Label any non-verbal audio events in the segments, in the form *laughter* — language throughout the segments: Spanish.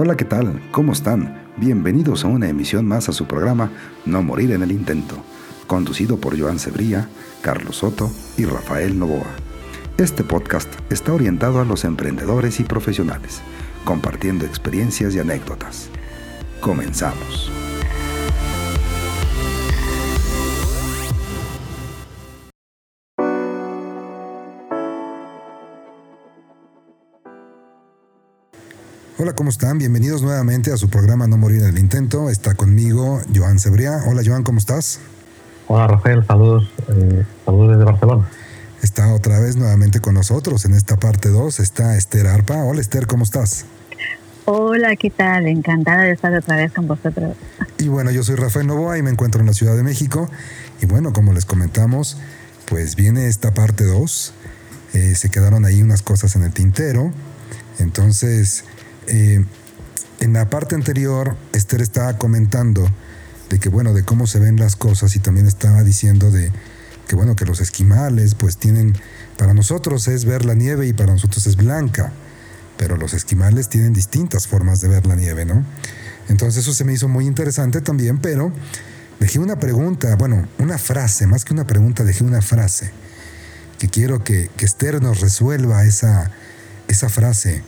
Hola, ¿qué tal? ¿Cómo están? Bienvenidos a una emisión más a su programa No Morir en el Intento, conducido por Joan Cebría, Carlos Soto y Rafael Novoa. Este podcast está orientado a los emprendedores y profesionales, compartiendo experiencias y anécdotas. Comenzamos. Hola, ¿cómo están? Bienvenidos nuevamente a su programa No Morir en el Intento. Está conmigo Joan Cebría. Hola, Joan, ¿cómo estás? Hola, Rafael. Saludos. Eh, saludos desde Barcelona. Está otra vez nuevamente con nosotros en esta parte 2. Está Esther Arpa. Hola, Esther, ¿cómo estás? Hola, ¿qué tal? Encantada de estar otra vez con vosotros. Y bueno, yo soy Rafael Novoa y me encuentro en la Ciudad de México. Y bueno, como les comentamos, pues viene esta parte 2. Eh, se quedaron ahí unas cosas en el tintero. Entonces, eh, en la parte anterior, Esther estaba comentando de que, bueno, de cómo se ven las cosas y también estaba diciendo de que, bueno, que los esquimales, pues tienen, para nosotros es ver la nieve y para nosotros es blanca, pero los esquimales tienen distintas formas de ver la nieve, ¿no? Entonces eso se me hizo muy interesante también, pero dejé una pregunta, bueno, una frase, más que una pregunta, dejé una frase, que quiero que, que Esther nos resuelva esa, esa frase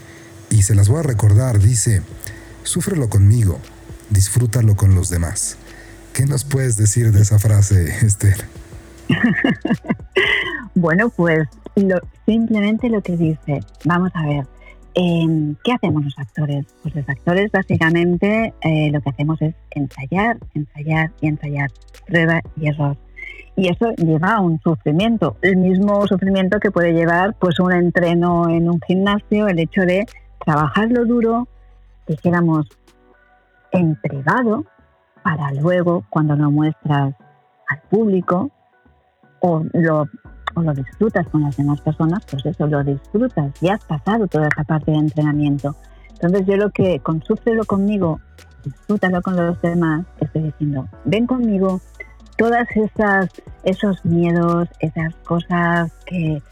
y se las voy a recordar. Dice, súfrelo conmigo, disfrútalo con los demás. ¿Qué nos puedes decir de esa frase, *laughs* Esther? *laughs* bueno, pues simplemente lo que dice, vamos a ver, em, ¿qué hacemos los actores? Pues los actores básicamente eh, lo que hacemos es ensayar, ensayar y ensayar, prueba y error. Y eso lleva a un sufrimiento, el mismo sufrimiento que puede llevar pues un entreno en un gimnasio, el hecho de trabajarlo duro, dijéramos, en privado, para luego, cuando lo muestras al público o lo, o lo disfrutas con las demás personas, pues eso, lo disfrutas, ya has pasado toda esa parte de entrenamiento. Entonces yo lo que, con conmigo, disfrútalo con los demás, estoy diciendo, ven conmigo, todas esas, esos miedos, esas cosas que,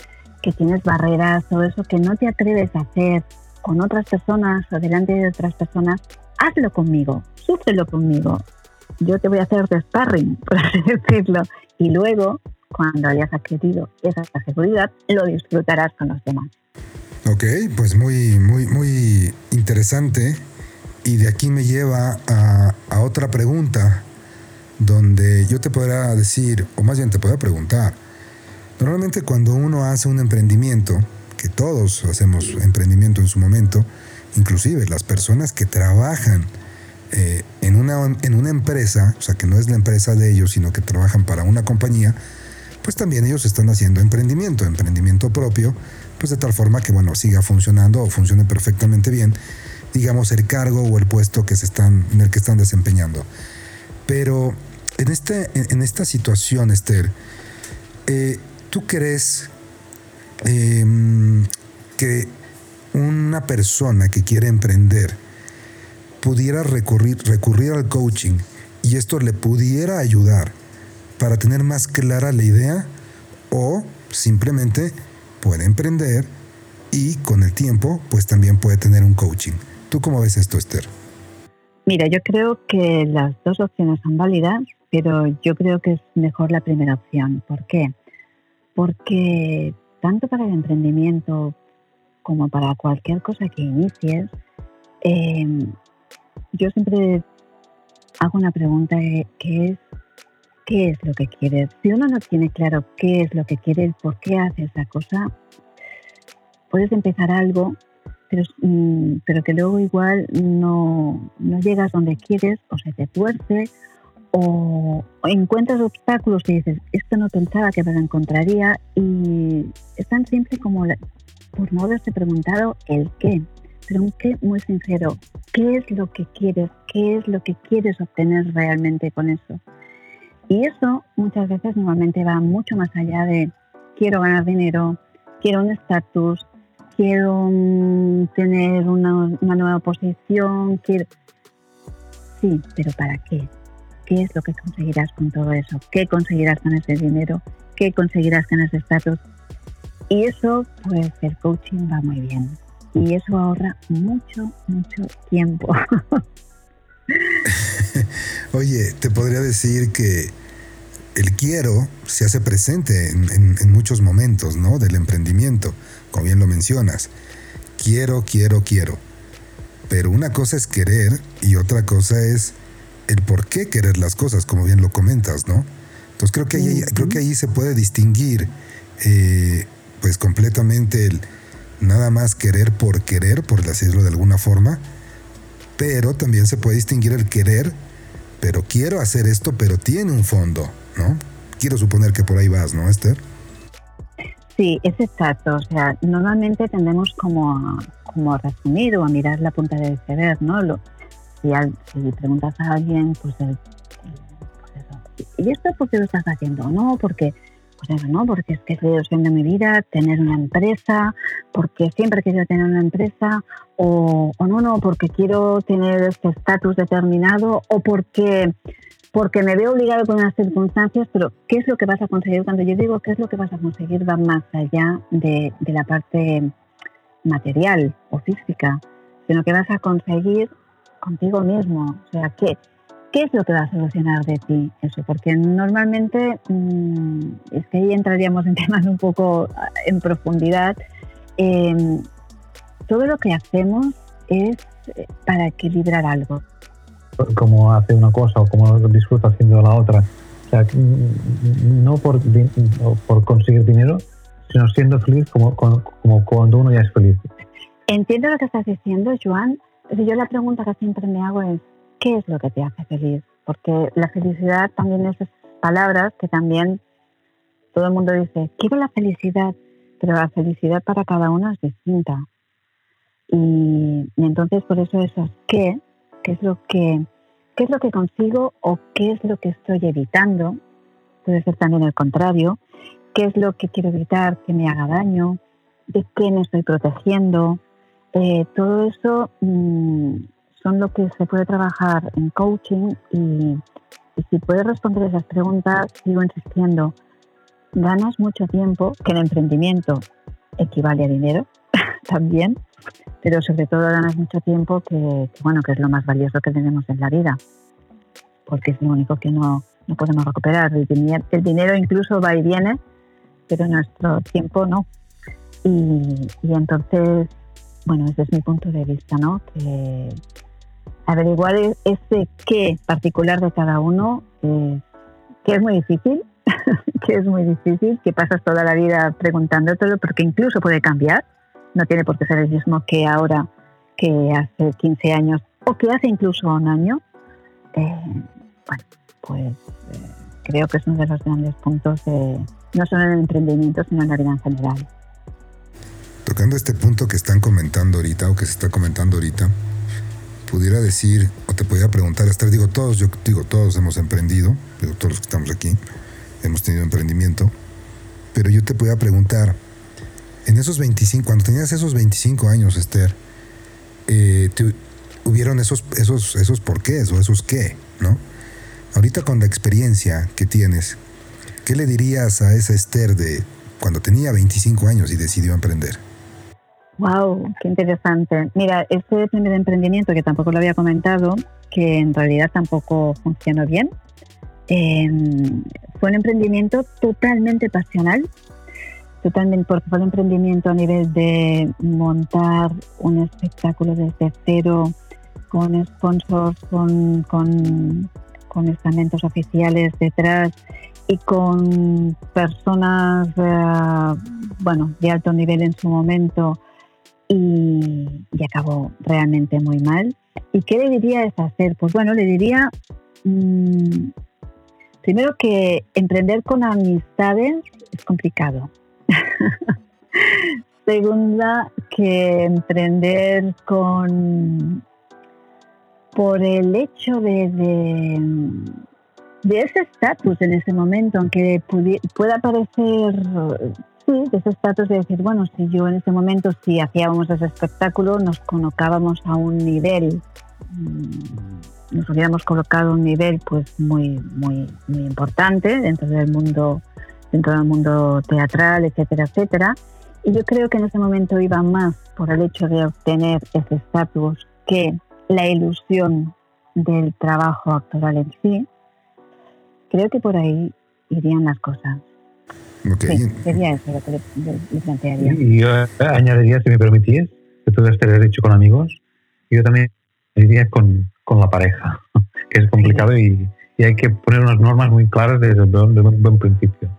que tienes barreras, todo eso que no te atreves a hacer, con otras personas o delante de otras personas, hazlo conmigo, súfrelo conmigo. Yo te voy a hacer de sparring, *laughs* por así decirlo. Y luego, cuando hayas adquirido esa seguridad, lo disfrutarás con los demás. Ok, pues muy, muy, muy interesante. Y de aquí me lleva a, a otra pregunta, donde yo te podrá decir, o más bien te podrá preguntar, normalmente cuando uno hace un emprendimiento, que todos hacemos emprendimiento en su momento, inclusive las personas que trabajan eh, en, una, en una empresa, o sea, que no es la empresa de ellos, sino que trabajan para una compañía, pues también ellos están haciendo emprendimiento, emprendimiento propio, pues de tal forma que, bueno, siga funcionando o funcione perfectamente bien, digamos, el cargo o el puesto que se están, en el que están desempeñando. Pero en, este, en esta situación, Esther, eh, ¿tú crees Em, que una persona que quiere emprender pudiera recurrir, recurrir al coaching y esto le pudiera ayudar para tener más clara la idea o simplemente puede emprender y con el tiempo pues también puede tener un coaching. ¿Tú cómo ves esto, Esther? Mira, yo creo que las dos opciones son válidas, pero yo creo que es mejor la primera opción. ¿Por qué? Porque tanto para el emprendimiento como para cualquier cosa que inicies, em, yo siempre hago una pregunta que es, ¿qué es lo que quieres? Si uno no tiene claro qué es lo que quiere, por qué hace esa cosa, puedes empezar algo, pero, mm, pero que luego igual no, no llegas donde quieres o se te tuerce o, encuentras obstáculos que dices, esto no pensaba que me lo encontraría y están siempre como por no haberse preguntado el qué, pero un qué muy sincero, ¿qué es lo que quieres? ¿Qué es lo que quieres obtener realmente con eso? Y eso muchas veces normalmente va mucho más allá de quiero ganar dinero, quiero un estatus, quiero mm, tener una, una nueva posición, quiero... Sí, pero ¿para qué? Qué es lo que conseguirás con todo eso, qué conseguirás con ese dinero, qué conseguirás con ese estatus. Y eso, pues el coaching va muy bien. y eso ahorra mucho, mucho tiempo. *laughs* Oye, te podría decir que el quiero se hace presente en, en, muchos momentos, ¿no? Del emprendimiento, como bien lo mencionas. Quiero, quiero, quiero. Pero una cosa es querer y otra cosa es el por qué querer las cosas, como bien lo comentas, ¿no? Entonces creo que ahí, creo que ahí se puede distinguir eh, pues completamente el nada más querer por querer, por decirlo de alguna forma, pero también se puede distinguir el querer, pero quiero hacer esto, pero tiene un fondo, ¿no? Quiero suponer que por ahí vas, ¿no, Esther? Sí, es exacto. O sea, normalmente tendemos como a, como a resumir o a mirar la punta del iceberg, ¿no? Si, si, preguntas a alguien, pues, el, pues eso. ¿Y esto por qué lo estás haciendo? No, porque pues eso, ¿no? Porque es que es la ilusión de mi vida, tener una empresa, porque siempre querido tener una empresa, o, o no, no, porque quiero tener este estatus determinado, o porque, porque me veo obligado con unas circunstancias, pero ¿qué es lo que vas a conseguir? Cuando yo digo qué es lo que vas a conseguir va más allá de la parte material o física, sino que vas a conseguir contigo mismo. O sea, ¿qué, ¿Qué es lo que va a solucionar de ti eso? Porque normalmente, mm, es que ahí entraríamos en *laughs* temas un poco en profundidad, em, todo lo que hacemos es eh, para equilibrar algo. Como hace una cosa o como disfruta haciendo la otra. O sea, mm, no por, por conseguir dinero, sino siendo feliz como, como, cuando uno ya es feliz. Entiendo lo que estás diciendo, Joan. Yo la pregunta que siempre me hago es, ¿qué es lo que te hace feliz? Porque la felicidad también es palabras que también todo el mundo dice, quiero la felicidad, pero la felicidad para cada uno es distinta. Y, entonces por eso eso es qué, qué es lo que qué es lo que consigo o qué es lo que estoy evitando. Puede ser también el contrario. ¿Qué es lo que quiero evitar que me haga daño? ¿De qué me estoy protegiendo? Eh, todo eso mm, son lo que se puede trabajar en coaching y, si puedes responder esas preguntas, sigo insistiendo, ganas mucho tiempo, que el emprendimiento equivale a dinero *laughs* también, pero sobre todo ganas mucho tiempo que, bueno, que es lo más valioso que tenemos en la vida, porque es lo único que no, no podemos recuperar. El, dinero, el dinero incluso va y viene, pero nuestro tiempo no. Y, y entonces, bueno, ese es mi punto de vista, ¿no? Que, averiguar e-, ese qué particular de cada uno, eh, que es muy difícil, *laughs* que es muy difícil, que pasas toda la vida preguntándotelo, porque incluso puede cambiar, no tiene por qué ser el mismo que ahora, que hace 15 años o que hace incluso un año. Eh, bueno, pues eh, creo que es uno de los grandes puntos de, no solo en el emprendimiento, sino en la vida en general. Tocando este punto que están comentando ahorita o que se está comentando ahorita, pudiera decir, o te podría preguntar, Esther, digo todos, yo digo todos hemos emprendido, digo todos los que estamos aquí, hemos tenido emprendimiento, pero yo te podría preguntar, en esos 25, cuando tenías esos 25 años, Esther, eh, hubieron esos, esos, esos porqués o esos qué, ¿no? Ahorita con la experiencia que tienes, ¿qué le dirías a esa Esther de cuando tenía 25 años y decidió emprender? Wow, qué interesante. Mira, este primer emprendimiento que tampoco lo había comentado, que en realidad tampoco funcionó bien, em, fue un emprendimiento totalmente pasional, totalmente porque fue un emprendimiento a nivel de montar un espectáculo desde cero, con sponsors, con, con, con estamentos oficiales detrás y con personas, eh, bueno, de alto nivel en su momento y, acabó realmente muy mal. ¿Y qué le diría es hacer? Pues bueno, le diría mm, primero que emprender con amistades es complicado. *laughs* Segunda, que emprender con por el hecho de, de, ese estatus en ese momento, aunque pueda parecer sí, de ese estatus de decir, bueno, si yo en ese momento, si hacíamos ese espectáculo, nos colocábamos a un nivel, mm, nos hubiéramos colocado a un nivel pues muy, muy, muy importante dentro del mundo, dentro del mundo teatral, etcétera, etcétera. yo creo que en ese momento iba más por el hecho de obtener ese estatus que la ilusión del trabajo actoral en sí. Creo que por ahí irían las cosas. Sí, sería eso lo que le, plantearía. Y yo añadiría, si me permitís, que tú estarías dicho con amigos, yo también diría con, con la pareja, *laughs* que es complicado y, y, hay que poner unas normas muy claras desde, desde un buen principio.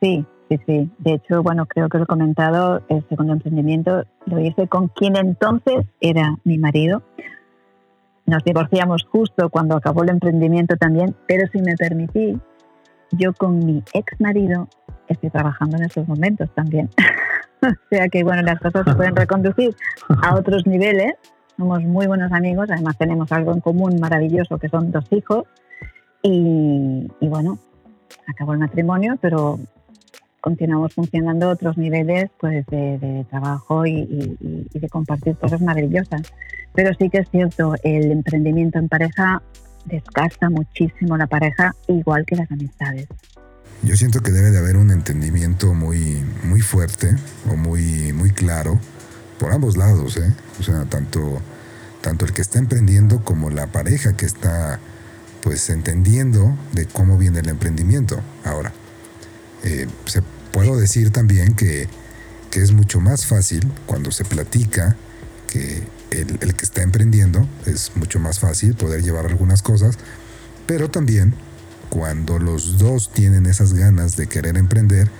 Sí, sí, sí. De hecho, bueno, creo que lo he comentado, el segundo emprendimiento lo hice con quien entonces era mi marido. Nos divorciamos justo cuando acabó el emprendimiento también, pero si me permití, yo con mi ex marido estoy trabajando en esos momentos también. *laughs* o sea que, bueno, las cosas se pueden reconducir a otros niveles. Somos muy buenos amigos, además tenemos algo en común maravilloso que son dos hijos. Y, bueno, acabó el matrimonio, pero continuamos funcionando a otros niveles pues de, trabajo y, y, de compartir cosas maravillosas. Pero sí que es cierto, el emprendimiento en pareja desgasta muchísimo la pareja, igual que las amistades. Yo siento que debe de haber un entendimiento muy, muy fuerte o muy, muy claro por ambos lados, ¿eh? O sea, tanto, tanto el que está emprendiendo como la pareja que está pues entendiendo de cómo viene el emprendimiento. Ahora, eh, se puedo decir también que, que es mucho más fácil cuando se platica que el, el, que está emprendiendo es mucho más fácil poder llevar algunas cosas, pero también cuando los dos tienen esas ganas de querer emprender,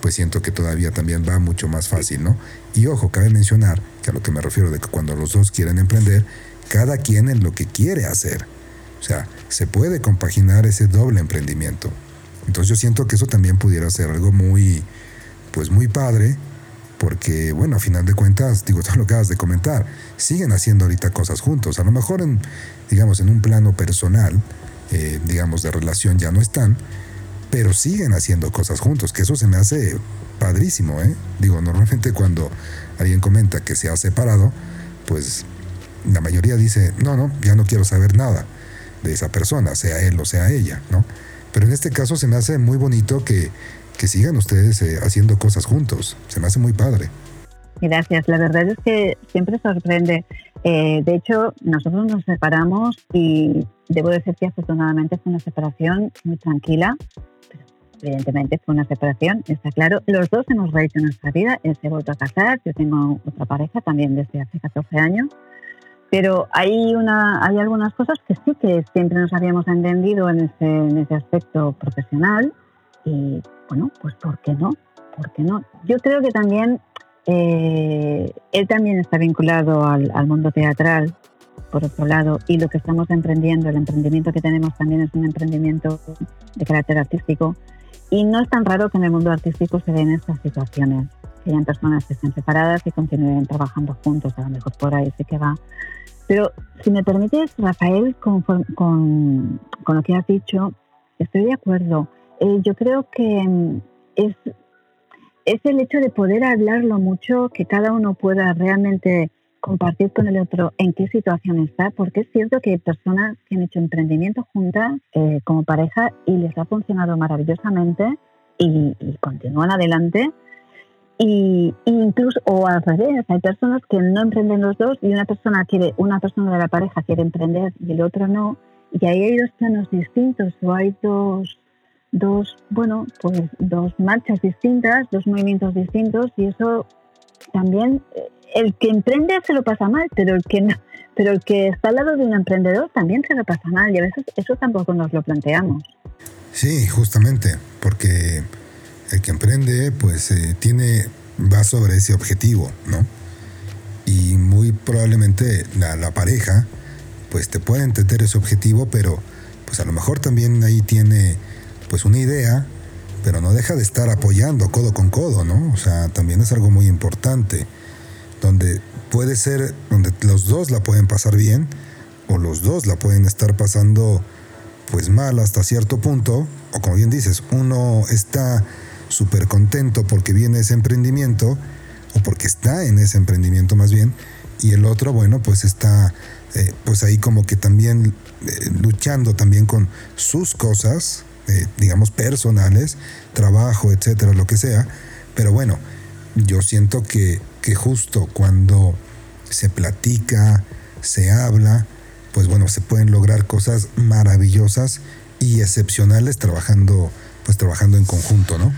pues siento que todavía también va mucho más fácil, ¿no? Y ojo, cabe mencionar que a lo que me refiero de que cuando los dos quieren emprender, cada quien en lo que quiere hacer. O sea, se puede compaginar ese doble emprendimiento. Entonces yo siento que eso también pudiera ser algo muy, pues muy padre, porque bueno, a final de cuentas, digo, *laughs* todo lo que acabas de comentar, siguen haciendo ahorita cosas juntos. A lo mejor en, digamos, en un plano personal, eh, digamos, de relación ya no están, pero siguen haciendo cosas juntos, que eso se me hace padrísimo, ¿eh? Digo, normalmente cuando alguien comenta que se ha separado, pues la mayoría dice, no, no, ya no quiero saber nada de esa persona, sea él o sea ella, ¿no? Pero en este caso se me hace muy bonito que, que sigan ustedes eh, haciendo cosas juntos, se me hace muy padre. Gracias, la verdad es que siempre sorprende. Eh, de hecho, nosotros nos separamos y debo decir que afortunadamente fue una separación muy tranquila. evidentemente fue una separación, está claro. Los dos hemos rehecho nuestra vida. Él se ha vuelto a casar, yo tengo otra pareja también desde hace 14 años. Pero hay, una, hay algunas cosas que sí que siempre nos habíamos entendido en ese, en ese aspecto profesional. Y bueno, pues ¿por qué no? ¿Por qué no? Yo creo que también eh, él también está vinculado al, mundo teatral, por otro lado, y lo que estamos emprendiendo, el emprendimiento que tenemos también es un emprendimiento de carácter artístico. Y no es tan raro que en el mundo artístico se den estas situaciones, que hayan personas que estén separadas y continúen trabajando juntos, a lo mejor por ahí sí que va. Pero si me permites, Rafael, con, con, con lo que has dicho, estoy de acuerdo. Eh, yo creo que mm, es es el hecho de poder hablarlo mucho, que cada uno pueda realmente compartir con el otro en qué situación está, porque es cierto que hay personas que han hecho emprendimiento juntas eh, como pareja y les ha funcionado maravillosamente y, continúan adelante. Y, incluso, o al revés, hay personas que no emprenden los dos y una persona quiere, una persona de la pareja quiere emprender y el otro no, y ahí hay dos planos distintos o hay dos dos, bueno, pues dos marchas distintas, dos movimientos distintos y eso también eh, el que emprende se lo pasa mal, pero el que no, pero el que está al lado de un emprendedor también se lo pasa mal y a veces eso tampoco nos lo planteamos. Sí, justamente, porque el que emprende pues eh, tiene va sobre ese objetivo, ¿no? Y muy probablemente la, la pareja pues te puede entender ese objetivo, pero pues a lo mejor también ahí tiene pues una idea, pero no deja de estar apoyando codo con codo, ¿no? O sea, también es algo muy importante, donde puede ser, donde los dos la pueden pasar bien, o los dos la pueden estar pasando pues mal hasta cierto punto, o como bien dices, uno está súper contento porque viene ese emprendimiento, o porque está en ese emprendimiento más bien, y el otro, bueno, pues está eh, pues ahí como que también eh, luchando también con sus cosas, digamos, personales, trabajo, etcétera, lo que sea. Pero bueno, yo siento que, que justo cuando se platica, se habla, pues bueno, se pueden lograr cosas maravillosas y excepcionales trabajando, pues trabajando en conjunto, ¿no?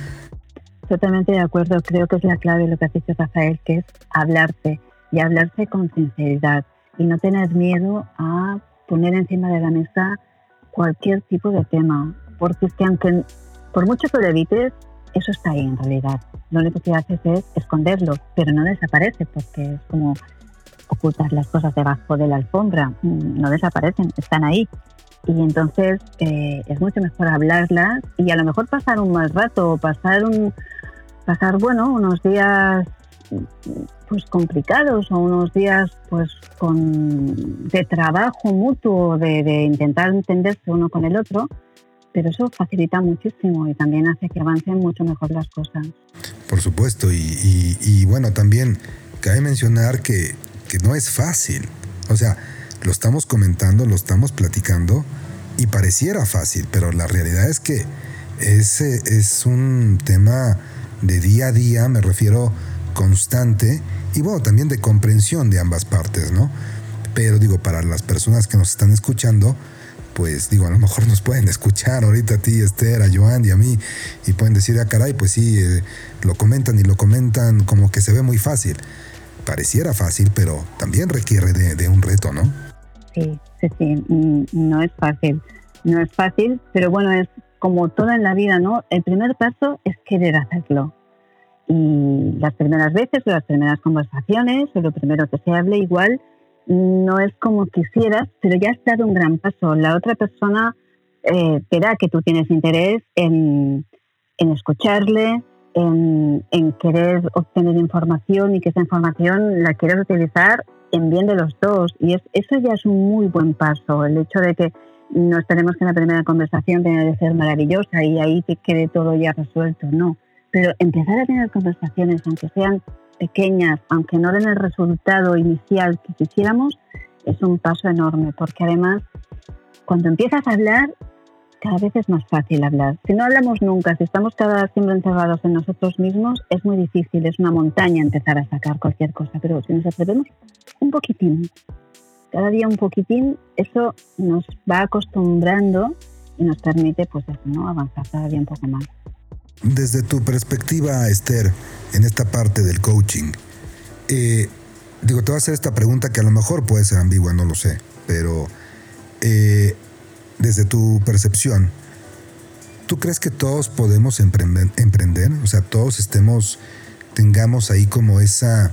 Totalmente de acuerdo, creo que es la clave lo que ha dicho Rafael, que es hablarse y hablarse con sinceridad y no tener miedo a poner encima de la mesa cualquier tipo de tema, porque es que aunque por mucho que lo evites, eso está ahí en realidad. Lo único que haces es esconderlo, pero no desaparece porque es como ocultar las cosas debajo de la alfombra, mm, no desaparecen, están ahí. Y entonces eh, es mucho mejor hablarlas y a lo mejor pasar un mal rato, pasar un pasar bueno unos días pues complicados o unos días pues con de trabajo mutuo de intentar entenderse uno con el otro pero eso facilita muchísimo y también hace que avancen mucho mejor las cosas. Por supuesto, y, bueno, también cabe mencionar que, que, no es fácil. O sea, lo estamos comentando, lo estamos platicando y pareciera fácil, pero la realidad es que ese es un tema de día a día, me refiero constante y bueno, también de comprensión de ambas partes, ¿no? Pero digo, para las personas que nos están escuchando, pues digo, a lo mejor nos pueden escuchar ahorita a ti, Esther, a Joan y a mí, y pueden decir, ah, caray, pues sí, eh, lo comentan y lo comentan como que se ve muy fácil. Pareciera fácil, pero también requiere de, un reto, ¿no? Sí, sí, sí, no es fácil. No es fácil, pero bueno, es como todo en la vida, ¿no? El primer paso es querer hacerlo. Y las primeras veces, las primeras conversaciones, o lo primero que se hable, igual no es como quisieras, pero ya has dado un gran paso. La otra persona eh, verá que tú tienes interés en, escucharle, en, querer obtener información y que esa información la quieras utilizar en bien de los dos. Y es, eso ya es un muy buen paso. El hecho de que no esperemos que la primera conversación tenga que ser maravillosa y ahí te quede todo ya resuelto, no. Pero empezar a tener conversaciones, aunque sean pequeñas, aunque no den el resultado inicial que quisiéramos, es un paso enorme, porque además, cuando empiezas a hablar, cada vez es más fácil hablar. Si no hablamos nunca, si estamos cada siempre encerrados en nosotros mismos, es muy difícil, es una montaña empezar a sacar cualquier cosa, pero si nos atrevemos un poquitín, cada día un poquitín, eso nos va acostumbrando y nos permite pues ¿no? avanzar cada día un poco más. Desde tu perspectiva, Esther, en esta parte del coaching, eh, digo, te voy a hacer esta pregunta que a lo mejor puede ser ambigua, no lo sé, pero eh, desde tu percepción, ¿tú crees que todos podemos emprender, emprender? O sea, todos estemos, tengamos ahí como esa,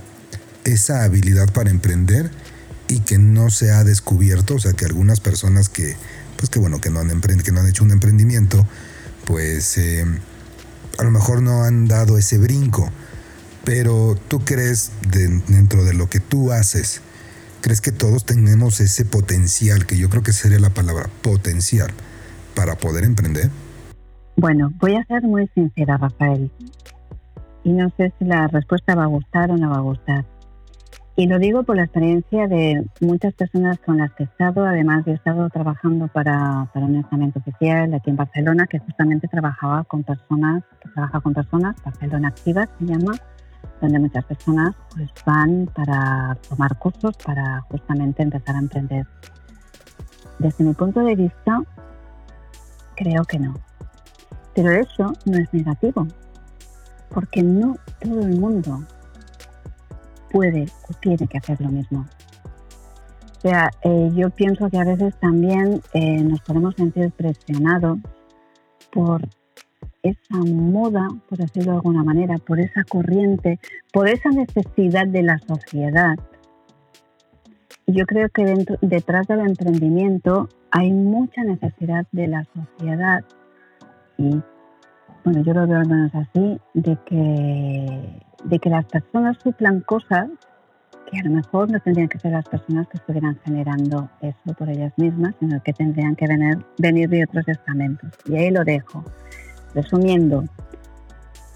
esa habilidad para emprender y que no se ha descubierto, o sea, que algunas personas que, pues que bueno, que no han, que no han hecho un emprendimiento, pues... Eh, a lo mejor no han dado ese brinco, pero tú crees dentro de lo que tú haces, crees que todos tenemos ese potencial, que yo creo que sería la palabra potencial, para poder emprender? Bueno, voy a ser muy sincera, Rafael. Y no sé si la respuesta va a gustar o no va a gustar. Y lo digo por la experiencia de muchas personas con las que he estado. Además, he estado trabajando para, para un estamento oficial aquí en Barcelona que justamente trabajaba con personas, que trabaja con personas, Barcelona Activa se llama, donde muchas personas pues, van para tomar cursos para justamente empezar a emprender. Desde mi punto de vista, creo que no. Pero eso no es negativo, porque no todo el mundo puede o tiene que hacer lo mismo. O sea, eh, yo pienso que a veces también eh, nos podemos sentir presionados por esa moda, por decirlo de alguna manera, por esa corriente, por esa necesidad de la sociedad. Yo creo que dentro, detrás del emprendimiento hay mucha necesidad de la sociedad y, bueno, yo lo veo al menos así, de que de que las personas suplan cosas que a lo mejor no tendrían que ser las personas que estuvieran generando eso por ellas mismas, sino que tendrían que venir, venir de otros estamentos. Y ahí lo dejo. Resumiendo,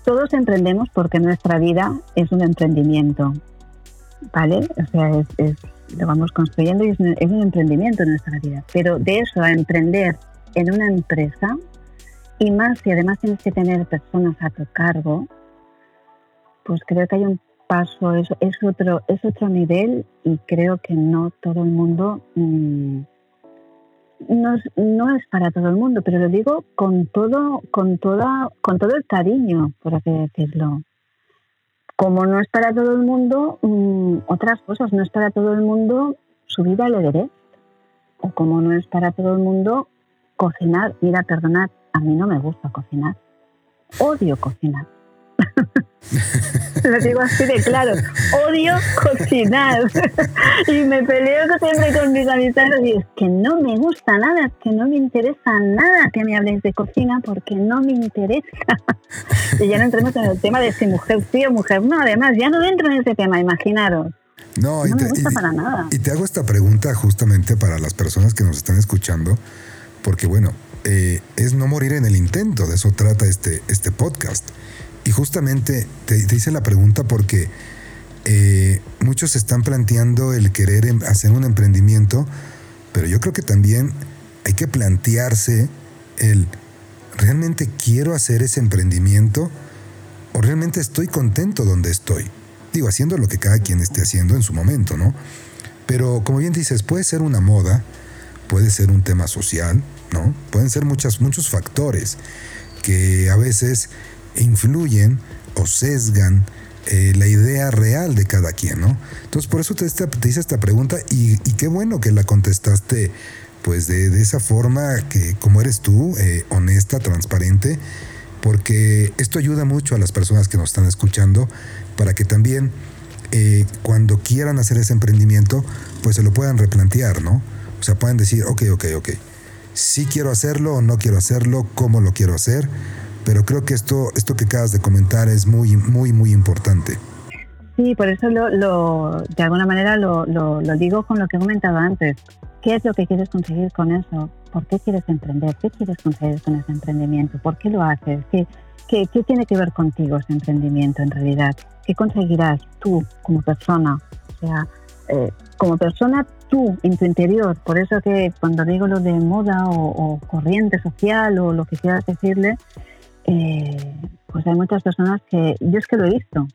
todos emprendemos porque nuestra vida es un emprendimiento, ¿vale? O sea, es, lo vamos construyendo y es un, es un emprendimiento en nuestra vida. Pero de eso a emprender en una empresa, y más si además tienes que tener personas a tu cargo, pues creo que hay un paso, es, es, otro, es otro nivel y creo que no todo el mundo, mm, no, no, es para todo el mundo, pero lo digo con todo, con toda, con todo el cariño, por así decirlo. Como no es para todo el mundo, mm, otras cosas, no es para todo el mundo subir al Everest, o como no es para todo el mundo cocinar. Mira, perdonad, a mí no me gusta cocinar. Odio cocinar. *laughs* Lo digo así de claro. Odio cocinar. y me peleo siempre con mis amistades y es que no me gusta nada, es que no me interesa nada que me habléis de cocina porque no me interesa. *laughs* y ya no entremos en el tema de si mujer sí o mujer no. Además, ya no entro en ese tema, imaginaros. No, y, te, me gusta para nada. y te hago esta pregunta justamente para las personas que nos están escuchando, porque bueno, eh, es no morir en el intento, de eso trata este, este podcast. Y justamente te, hice la pregunta porque eh, muchos están planteando el querer em, hacer un emprendimiento, pero yo creo que también hay que plantearse el, ¿realmente quiero hacer ese emprendimiento o realmente estoy contento donde estoy? Digo, haciendo lo que cada quien esté haciendo en su momento, ¿no? Pero como bien dices, puede ser una moda, puede ser un tema social, Pueden ser muchas, muchos factores que a veces influyen o sesgan eh, la idea real de cada quien, ¿no? Entonces, por eso te, te hice esta pregunta y, qué bueno que la contestaste, pues de, esa forma que, como eres tú, eh, honesta, transparente, porque esto ayuda mucho a las personas que nos están escuchando para que también eh, cuando quieran hacer ese emprendimiento, pues se lo puedan replantear, ¿no? O sea, pueden decir, ok, ok, ok, sí quiero hacerlo o no quiero hacerlo, cómo lo quiero hacer, pero creo que esto, esto que acabas de comentar es muy, muy, muy importante. Sí, por eso lo, de alguna manera lo, lo, lo, digo con lo que he comentado antes. ¿Qué es lo que quieres conseguir con eso? ¿Por qué quieres emprender? ¿Qué quieres conseguir con ese emprendimiento? ¿Por qué lo haces? ¿Qué, qué, qué tiene que ver contigo ese emprendimiento en realidad? ¿Qué conseguirás tú como persona? O sea, eh, como persona tú en tu interior. Por eso que cuando digo lo de moda o, corriente social o lo que quieras decirle, eh, pues hay muchas personas que, yo es que lo he visto,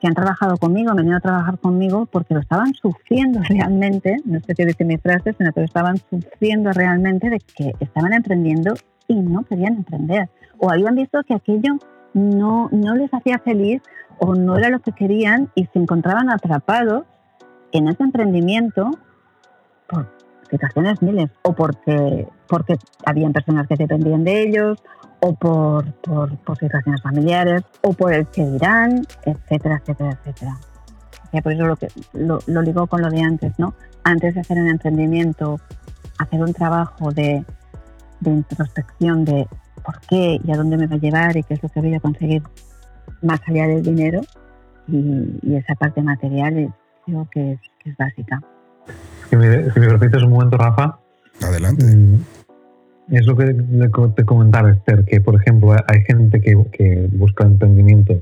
que han trabajado conmigo, han venido a trabajar conmigo porque lo estaban sufriendo *laughs* realmente, no sé qué dice mi frase, sino que lo estaban sufriendo realmente de que estaban emprendiendo y no querían emprender. O habían visto que aquello no, no les hacía feliz o no era lo que querían y se encontraban atrapados en ese emprendimiento por situaciones miles o porque, porque habían personas que dependían de ellos o por, por, por, situaciones familiares, o por el que dirán, etcétera, etcétera, etcétera. Y por eso lo, que, lo, lo digo con lo de antes, ¿no? Antes de hacer un emprendimiento, hacer un trabajo de, introspección de por qué y a dónde me va a llevar y qué es lo que voy a conseguir más allá del dinero y, esa parte material creo que es básica. Si me, si me permites un momento, Rafa. Adelante. Mm, es lo que te comentaba, Esther, que por ejemplo hay gente que, que busca emprendimiento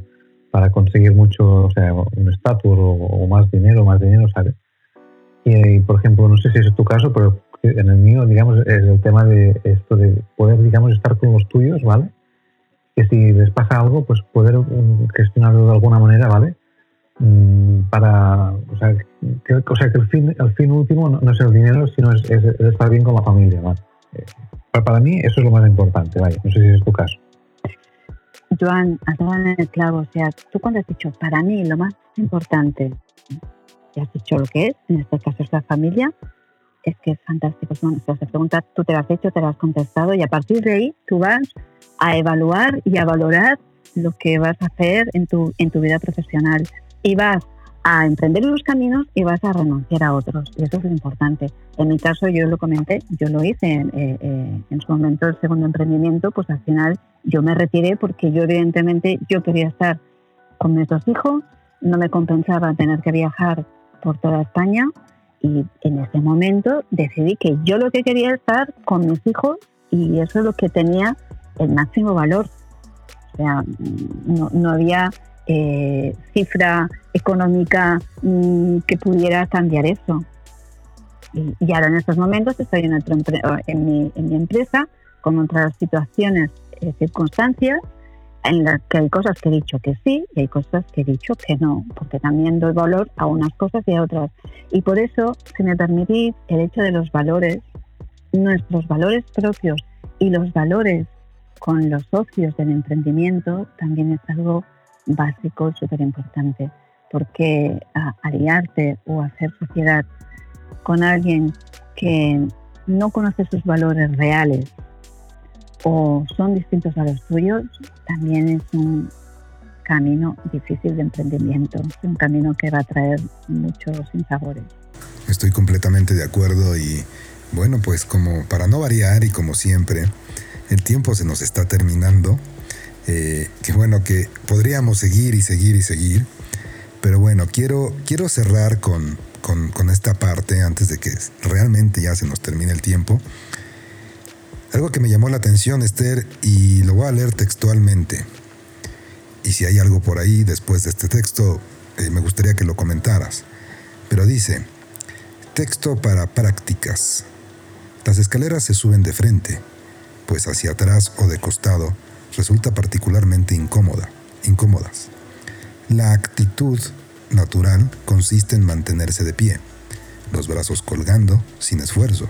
para conseguir mucho, o sea, un estatus o, más dinero, más dinero, ¿sabes? Y, por ejemplo, no sé si es tu caso, pero en el mío, digamos, es el tema de esto de poder, digamos, estar con los tuyos, ¿vale? Que si les pasa algo, pues poder mm, gestionarlo de alguna manera, ¿vale? Mm, para, o sea, que, el fin, el fin último no, es el dinero, sino es, es, estar bien con la familia, ¿vale? para mí eso es lo más importante, vaya, no sé si es tu caso. Joan, has dado en el clavo, o sea, tú cuando has dicho, para mí lo más importante, ya has dicho lo que es, en este caso es la familia, es que es fantástico. Son preguntas, tú te las has hecho, te las has contestado y a partir de ahí tú vas a evaluar y a valorar lo que vas a hacer en tu, en tu vida profesional y vas a emprender unos caminos y vas a renunciar a otros. Y eso es lo importante. En mi caso, yo lo comenté, yo lo hice eh, eh, en su momento, el segundo emprendimiento, pues al final yo me retiré porque yo evidentemente yo quería estar con mis dos hijos, no me compensaba tener que viajar por toda España y en ese momento decidí que yo lo que quería estar con mis hijos y eso es lo que tenía el máximo valor. O sea, no, no había eh, cifra económica mm, que pudiera cambiar eso. Y, ahora en estos momentos estoy en, en, mi, en mi, empresa con otras situaciones, eh, circunstancias, en las que hay cosas que he dicho que sí y hay cosas que he dicho que no, porque también doy valor a unas cosas y a otras. Y por eso, si me permitís, el hecho de los valores, nuestros valores propios y los valores con los socios del emprendimiento también es algo básico, súper importante, porque aliarte o hacer sociedad con alguien que no conoce sus valores reales o son distintos a los tuyos, también es un camino difícil de emprendimiento, es un camino que va a traer muchos sinsabores. Estoy completamente de acuerdo y bueno, pues como para no variar y como siempre, el tiempo se nos está terminando. Eh, que bueno, que podríamos seguir y seguir y seguir. Pero bueno, quiero, quiero cerrar con, con esta parte antes de que realmente ya se nos termine el tiempo. Algo que me llamó la atención, Esther, y lo voy a leer textualmente. Y si hay algo por ahí después de este texto, eh, me gustaría que lo comentaras. Pero dice, texto para prácticas. Las escaleras se suben de frente, pues hacia atrás o de costado resulta particularmente incómoda, incómodas. La actitud natural consiste en mantenerse de pie, los brazos colgando sin esfuerzo,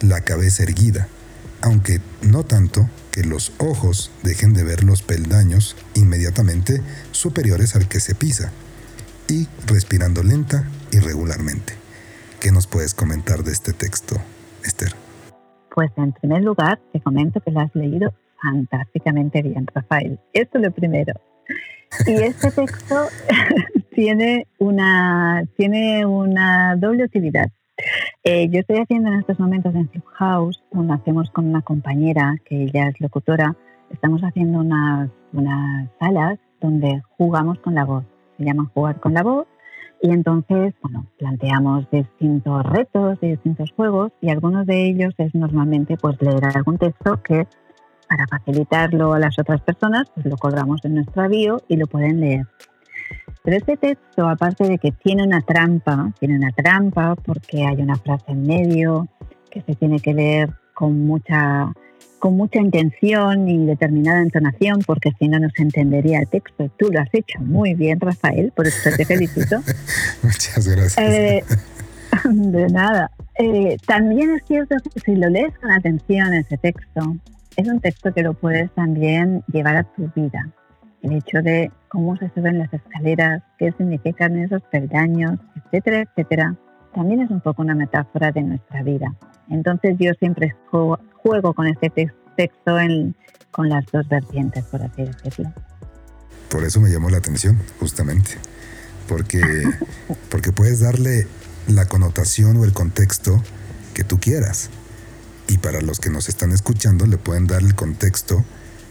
la cabeza erguida, aunque no tanto que los ojos dejen de ver los peldaños inmediatamente superiores al que se pisa, y respirando lenta y regularmente. ¿Qué nos puedes comentar de este texto, Esther? Pues en primer lugar, te comento que lo has leído fantásticamente bien, Rafael. Esto es lo primero. Y este texto *laughs* tiene una, tiene una doble utilidad. Eh, yo estoy haciendo en estos momentos en Clubhouse, donde hacemos con una compañera, que ella es locutora, estamos haciendo unas, unas salas donde jugamos con la voz. Se llama Jugar con la voz. Y entonces, bueno, planteamos distintos retos distintos juegos y algunos de ellos es normalmente pues leer algún texto que para facilitarlo a las otras personas, pues lo colgamos en nuestro bio y lo pueden leer. Pero este texto, aparte de que tiene una trampa, tiene una trampa porque hay una frase en medio que se tiene que leer con mucha, con mucha intención y determinada entonación, porque si no, no se entendería el texto. Tú lo has hecho muy bien, Rafael, por eso te felicito. *laughs* Muchas gracias. Eh, de nada. Eh, también es cierto que si lo lees con atención ese texto, es un texto que lo puedes también llevar a tu vida el hecho de cómo se suben las escaleras, qué significan esos peldaños, etcétera, etcétera, también es un poco una metáfora de nuestra vida. Entonces yo siempre juego con este texto con las dos vertientes, por así decirlo. Por eso me llamó la atención, justamente, porque, *laughs* porque puedes darle la connotación o el contexto que tú quieras. Y para los que nos están escuchando le pueden dar el contexto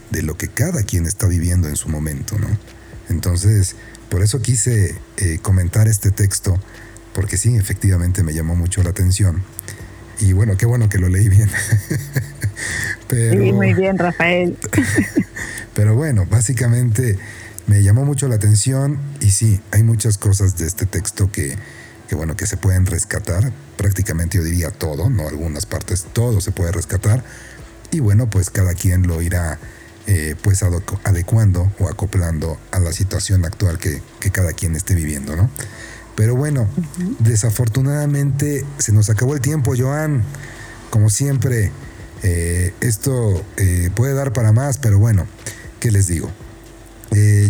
de lo que cada quien está viviendo en su momento, ¿no? Entonces, por eso quise eh, comentar este texto, porque sí, efectivamente me llamó mucho la atención. Y bueno, qué bueno que lo leí bien. *laughs* sí, muy bien, Rafael. *laughs* pero bueno, básicamente me llamó mucho la atención y sí, hay muchas cosas de este texto que, que bueno, que se pueden rescatar. Prácticamente yo diría todo, no algunas partes, todo se puede rescatar. Y bueno, pues cada quien lo irá eh, pues adecuando o acoplando a la situación actual que, cada quien esté viviendo, ¿no? Pero bueno, desafortunadamente se nos acabó el tiempo, Joan. Como siempre, eh, esto eh, puede dar para más, pero bueno, ¿qué les digo?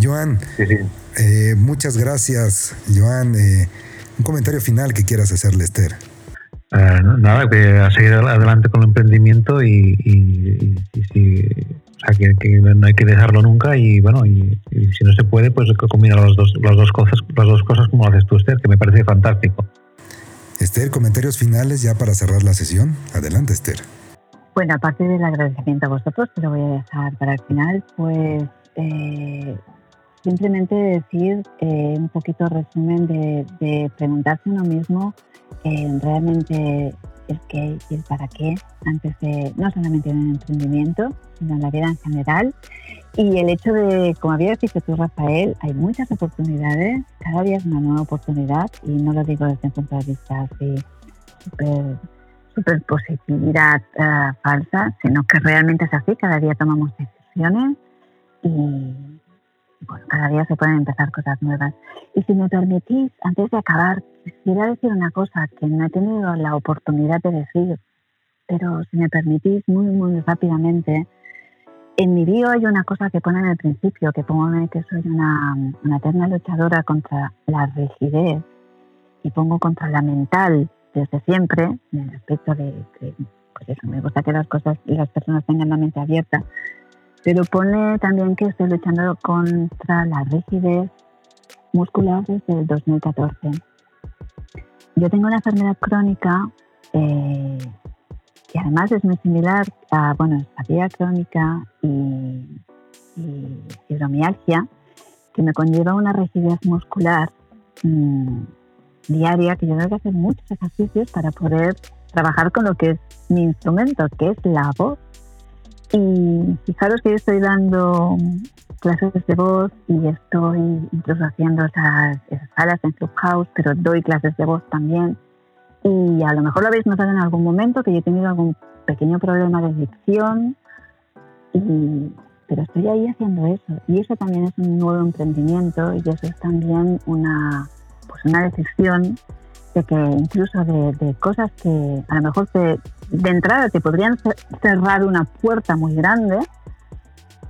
Joan, muchas gracias, Joan. Un comentario final que quieras hacerle, Esther. nada, que a seguir adelante con el emprendimiento y, y, y si o sea, que, no hay que dejarlo nunca y bueno, y, si no se puede, pues combinar las dos, las dos cosas, las dos cosas como haces tú, Esther, que me parece fantástico. Esther, comentarios finales ya para cerrar la sesión. Adelante, Esther. Bueno, aparte del agradecimiento a vosotros, que lo voy a dejar para el final, pues eh, simplemente decir eh, un poquito resumen de, de preguntarse uno mismo eh, realmente el qué y el para qué antes de, no solamente en el emprendimiento, sino en la vida en general. Y el hecho de, como había dicho tú, Rafael, hay muchas oportunidades, cada día es una nueva oportunidad y no lo digo desde un punto de vista así súper positividad eh, falsa, sino que realmente es así, cada día tomamos decisiones y bueno, cada día se pueden empezar cosas nuevas. Y si me permitís, antes de acabar, quisiera decir una cosa que no he tenido la oportunidad de decir, pero si me permitís muy, muy rápidamente, en mi bio hay una cosa que pone en el principio, que pone que soy una, una eterna luchadora contra la rigidez y pongo contra la mental desde siempre, en el aspecto de que pues eso, me gusta que las cosas y las personas tengan la mente abierta, pero pone también que estoy luchando contra la rigidez muscular desde el 2014. Yo tengo una enfermedad crónica eh, que además es muy similar a, bueno, espatía crónica y, y, fibromialgia, que me conlleva una rigidez muscular mm, diaria, que yo tengo que hacer muchos ejercicios para poder trabajar con lo que es mi instrumento, que es la voz. Y fijaros que yo estoy dando clases de voz y estoy incluso haciendo esas, salas en Clubhouse, pero doy clases de voz también. Y a lo mejor lo habéis notado en algún momento que yo he tenido algún pequeño problema de dicción, y, pero estoy ahí haciendo eso. Y eso también es un nuevo emprendimiento y eso es también una, pues una decisión de que incluso de, cosas que a lo mejor te, de entrada te podrían cerrar una puerta muy grande,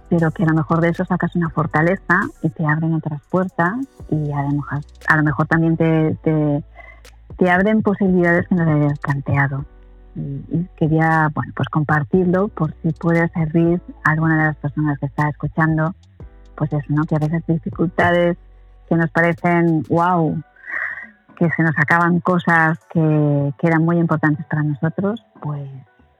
pero que a lo mejor de eso sacas una fortaleza y te abren otras puertas y a lo mejor, a lo mejor también te, te, abren posibilidades que no te habías planteado. Y, quería bueno, pues compartirlo por si puede servir a alguna de las personas que está escuchando, pues eso, ¿no? que a veces dificultades que nos parecen wow, que se nos acaban cosas que, eran muy importantes para nosotros, pues,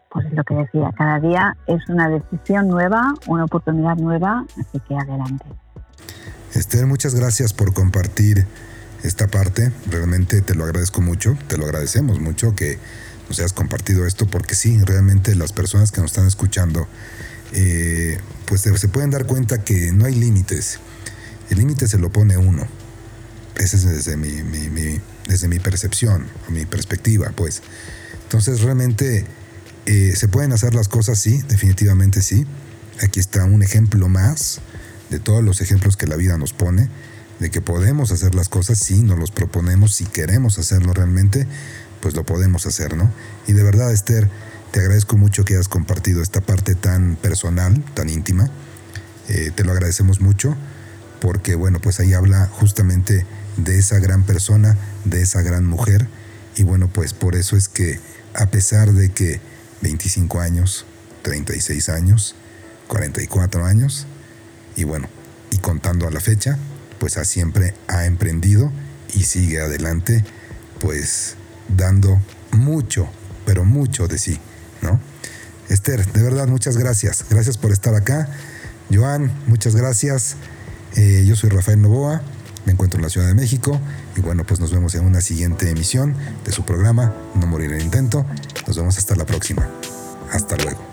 pues es lo que decía, cada día es una decisión nueva, una oportunidad nueva, así que adelante. Esther, muchas gracias por compartir esta parte, realmente te lo agradezco mucho, te lo agradecemos mucho que nos hayas compartido esto, porque sí, realmente las personas que nos están escuchando, eh, pues se pueden dar cuenta que no hay límites, el límite se lo pone uno. Ese es desde mi, desde mi percepción, mi perspectiva, pues. Entonces, realmente, eh, ¿se pueden hacer las cosas? Sí, definitivamente sí. Aquí está un ejemplo más de todos los ejemplos que la vida nos pone, de que podemos hacer las cosas si nos los proponemos, si queremos hacerlo realmente, pues lo podemos hacer, ¿no? Y de verdad, Esther, te agradezco mucho que hayas compartido esta parte tan personal, tan íntima. Eh, te lo agradecemos mucho porque, bueno, pues ahí habla justamente de esa gran persona, de esa gran mujer. Y bueno, pues por eso es que a pesar de que 25 años, 36 años, 44 años, y bueno, y contando a la fecha, pues ha siempre ha emprendido y sigue adelante, pues dando mucho, pero mucho de sí, ¿no? Esther, de verdad, muchas gracias. Gracias por estar acá. Joan, muchas gracias. Eh, yo soy Rafael Novoa. Me encuentro en la Ciudad de México y bueno, pues nos vemos en una siguiente emisión de su programa No Morir en Intento. Nos vemos hasta la próxima. Hasta luego.